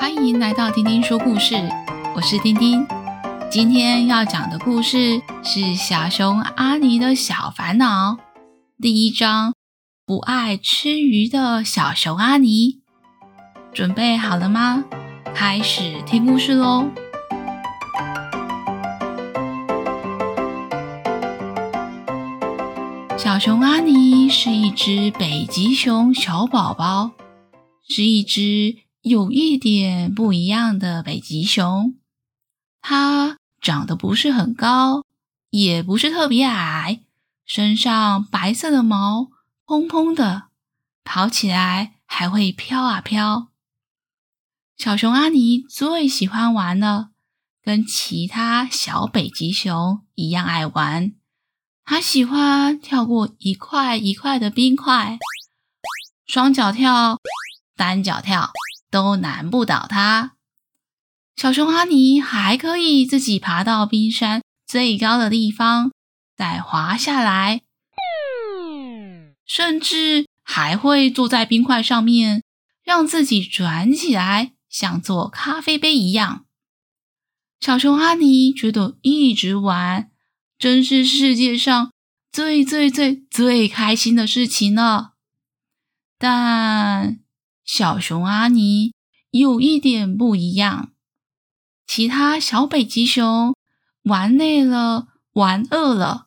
欢迎来到丁丁说故事，我是丁丁。今天要讲的故事是小熊阿尼的小烦恼。第一章，不爱吃鱼的小熊阿尼，准备好了吗？开始听故事喽。小熊阿尼是一只北极熊小宝宝，是一只有一点不一样的北极熊。它长得不是很高，也不是特别矮，身上白色的毛蓬蓬的，跑起来还会飘啊飘。小熊阿尼最喜欢玩了，跟其他小北极熊一样爱玩。他喜欢跳过一块一块的冰块，双脚跳、单脚跳都难不倒他。小熊阿尼还可以自己爬到冰山最高的地方，再滑下来，甚至还会坐在冰块上面，让自己转起来，像做咖啡杯一样。小熊阿尼觉得一直玩。真是世界上最最最最开心的事情了。但小熊阿尼有一点不一样，其他小北极熊玩累了、玩饿了，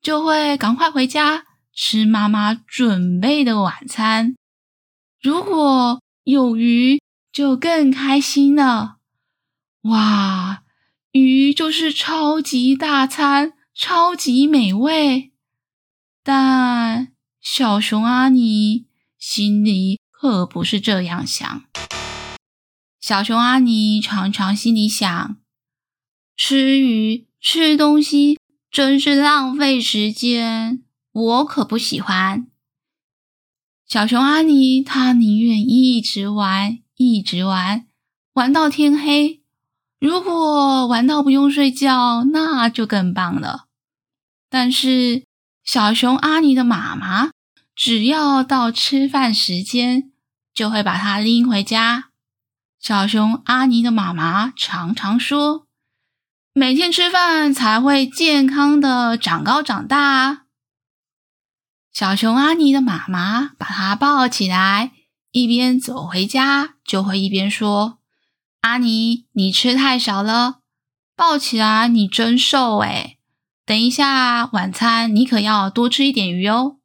就会赶快回家吃妈妈准备的晚餐。如果有鱼，就更开心了。哇，鱼就是超级大餐。超级美味，但小熊阿尼心里可不是这样想。小熊阿尼常常心里想：吃鱼、吃东西真是浪费时间，我可不喜欢。小熊阿尼他宁愿一直玩，一直玩，玩到天黑。如果玩到不用睡觉，那就更棒了。但是，小熊阿尼的妈妈只要到吃饭时间，就会把它拎回家。小熊阿尼的妈妈常常说：“每天吃饭才会健康的长高长大。”小熊阿尼的妈妈把它抱起来，一边走回家，就会一边说：“阿尼，你吃太少了，抱起来你真瘦诶。”等一下，晚餐你可要多吃一点鱼哦。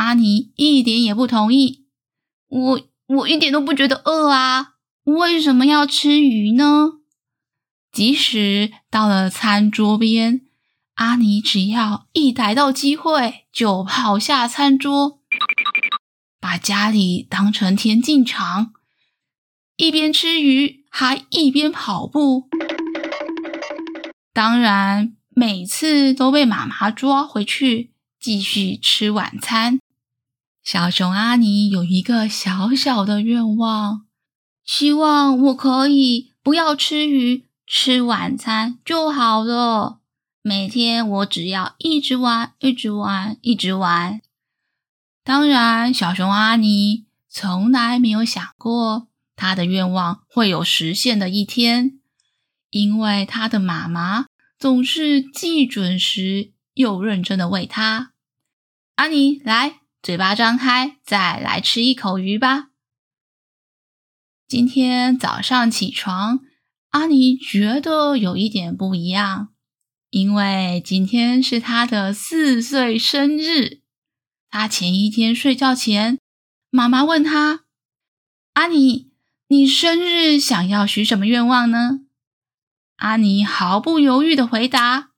阿尼一点也不同意，我我一点都不觉得饿啊，为什么要吃鱼呢？即使到了餐桌边，阿尼只要一逮到机会，就跑下餐桌，把家里当成田径场，一边吃鱼还一边跑步。当然。每次都被妈妈抓回去继续吃晚餐。小熊阿尼有一个小小的愿望，希望我可以不要吃鱼，吃晚餐就好了。每天我只要一直玩，一直玩，一直玩。当然，小熊阿尼从来没有想过他的愿望会有实现的一天，因为他的妈妈。总是既准时又认真的喂他。阿尼，来，嘴巴张开，再来吃一口鱼吧。今天早上起床，阿尼觉得有一点不一样，因为今天是他的四岁生日。他前一天睡觉前，妈妈问他：“阿尼，你生日想要许什么愿望呢？”阿尼毫不犹豫的回答：“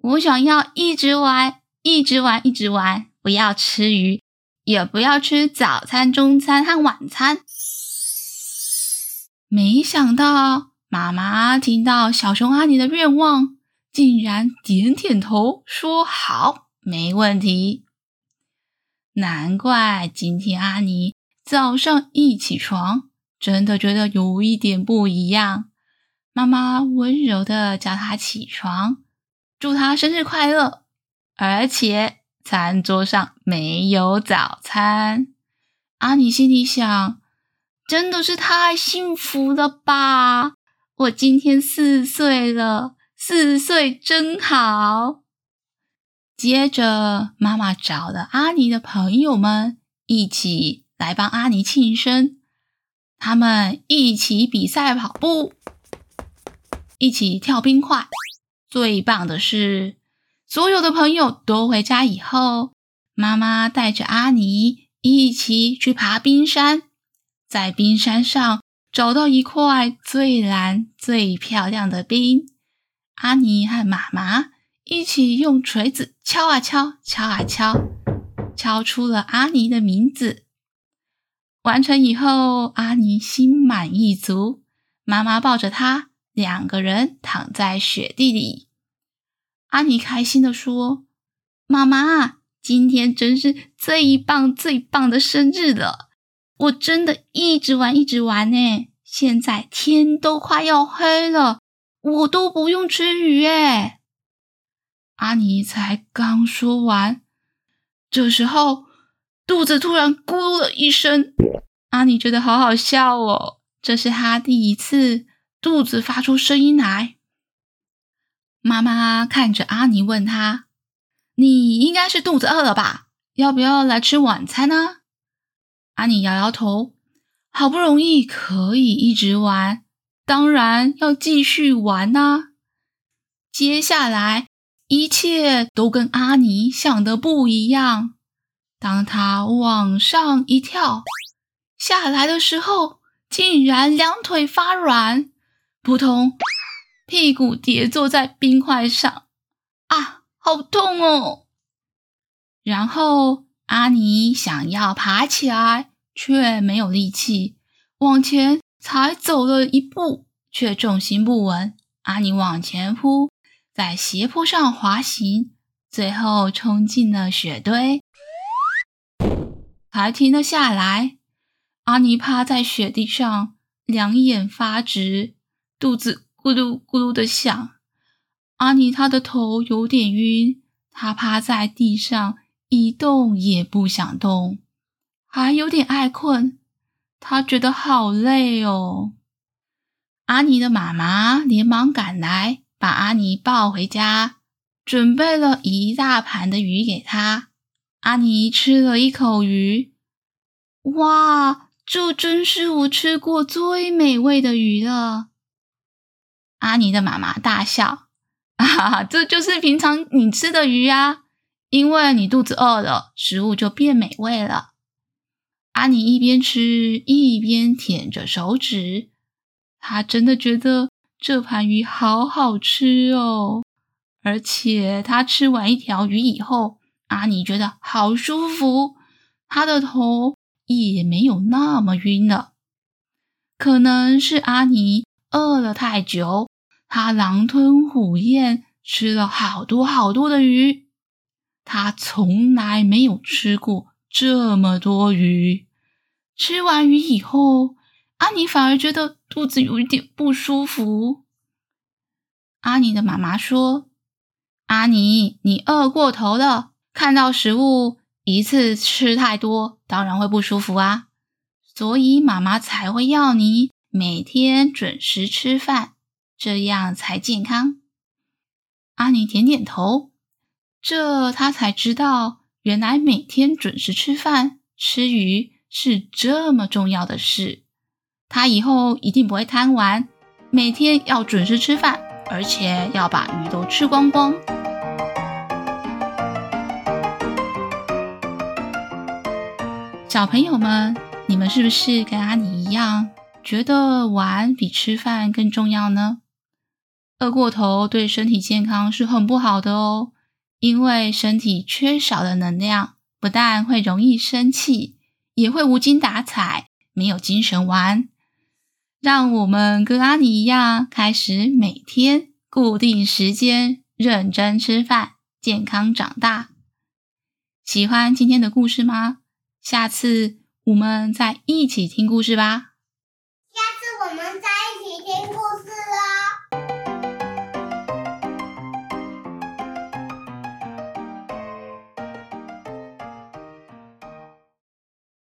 我想要一直玩，一直玩，一直玩，不要吃鱼，也不要吃早餐、中餐和晚餐。”没想到妈妈听到小熊阿尼的愿望，竟然点点头，说：“好，没问题。”难怪今天阿尼早上一起床，真的觉得有一点不一样。妈妈温柔地叫他起床，祝他生日快乐，而且餐桌上没有早餐。阿尼心里想：真的是太幸福了吧！我今天四岁了，四岁真好。接着，妈妈找了阿尼的朋友们一起来帮阿尼庆生。他们一起比赛跑步，一起跳冰块。最棒的是，所有的朋友都回家以后，妈妈带着阿尼一起去爬冰山，在冰山上找到一块最蓝、最漂亮的冰。阿尼和妈妈一起用锤子敲啊敲，敲啊敲，敲出了阿尼的名字。完成以后，阿尼心满意足。妈妈抱着他，两个人躺在雪地里。阿尼开心地说：“妈妈，今天真是最棒最棒的生日了！我真的一直玩一直玩呢。现在天都快要黑了，我都不用吃鱼耶。”阿尼才刚说完，这时候肚子突然咕噜了一声。阿尼觉得好好笑哦，这是他第一次肚子发出声音来。妈妈看着阿尼问他：“你应该是肚子饿了吧？要不要来吃晚餐呢？”阿尼摇摇头，好不容易可以一直玩，当然要继续玩呐。接下来一切都跟阿尼想的不一样，当他往上一跳。下来的时候，竟然两腿发软，扑通，屁股跌坐在冰块上，啊，好痛哦！然后阿尼想要爬起来，却没有力气，往前才走了一步，却重心不稳。阿尼往前扑，在斜坡上滑行，最后冲进了雪堆，才停了下来。阿尼趴在雪地上，两眼发直，肚子咕噜咕噜的响。阿尼他的头有点晕，他趴在地上一动也不想动，还有点爱困。他觉得好累哦。阿尼的妈妈连忙赶来，把阿尼抱回家，准备了一大盘的鱼给他。阿尼吃了一口鱼，哇！这真是我吃过最美味的鱼了。阿尼的妈妈大笑：“ 哈啊，这就是平常你吃的鱼啊！因为你肚子饿了，食物就变美味了。”阿尼一边吃一边舔着手指，他真的觉得这盘鱼好好吃哦。而且他吃完一条鱼以后，阿尼觉得好舒服，他的头。也没有那么晕了，可能是阿尼饿了太久，他狼吞虎咽吃了好多好多的鱼，他从来没有吃过这么多鱼。吃完鱼以后，阿尼反而觉得肚子有一点不舒服。阿尼的妈妈说：“阿尼，你饿过头了，看到食物。”一次吃太多，当然会不舒服啊，所以妈妈才会要你每天准时吃饭，这样才健康。阿尼点点头，这他才知道，原来每天准时吃饭、吃鱼是这么重要的事。他以后一定不会贪玩，每天要准时吃饭，而且要把鱼都吃光光。小朋友们，你们是不是跟阿尼一样，觉得玩比吃饭更重要呢？饿过头对身体健康是很不好的哦，因为身体缺少了能量，不但会容易生气，也会无精打采，没有精神玩。让我们跟阿尼一样，开始每天固定时间认真吃饭，健康长大。喜欢今天的故事吗？下次我们再一起听故事吧。